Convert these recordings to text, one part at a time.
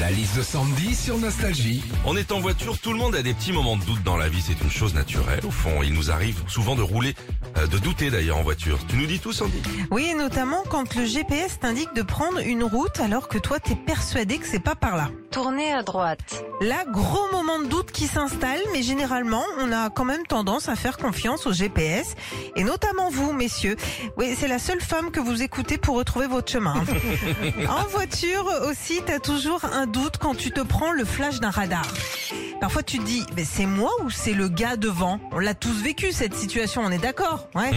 La liste de Sandy sur Nostalgie. On est en voiture, tout le monde a des petits moments de doute dans la vie, c'est une chose naturelle. Au fond, il nous arrive souvent de rouler, euh, de douter d'ailleurs en voiture. Tu nous dis tout, Sandy? Oui, et notamment quand le GPS t'indique de prendre une route alors que toi t'es persuadé que c'est pas par là. Tournez à droite. Là, gros moment de doute qui s'installe, mais généralement, on a quand même tendance à faire confiance au GPS, et notamment vous, messieurs. Oui, c'est la seule femme que vous écoutez pour retrouver votre chemin. en voiture aussi, t'as toujours un doute quand tu te prends le flash d'un radar. Parfois, tu te dis, mais c'est moi ou c'est le gars devant? On l'a tous vécu cette situation, on est d'accord? Ouais.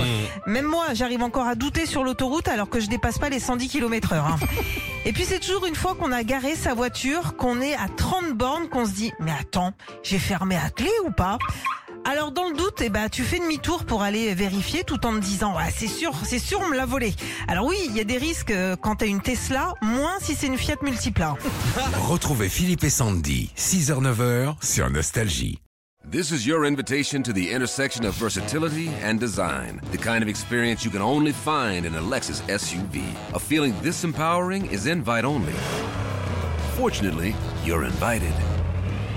Même moi, j'arrive encore à douter sur l'autoroute alors que je dépasse pas les 110 km heure. hein. Et puis c'est toujours une fois qu'on a garé sa voiture, qu'on est à 30 bornes, qu'on se dit mais attends, j'ai fermé à clé ou pas? Alors dans le doute, eh ben tu fais demi-tour pour aller vérifier tout en te disant ouais, c'est sûr, c'est sûr on me l'a volé. Alors oui, il y a des risques euh, quand t'as une Tesla, moins si c'est une Fiat Multipla. Retrouvez Philippe et Sandy, 6h-9h sur Nostalgie. This is your invitation to the intersection of versatility and design. The kind of experience you can only find in a Lexus SUV. A feeling this empowering is invite only. Fortunately, you're invited.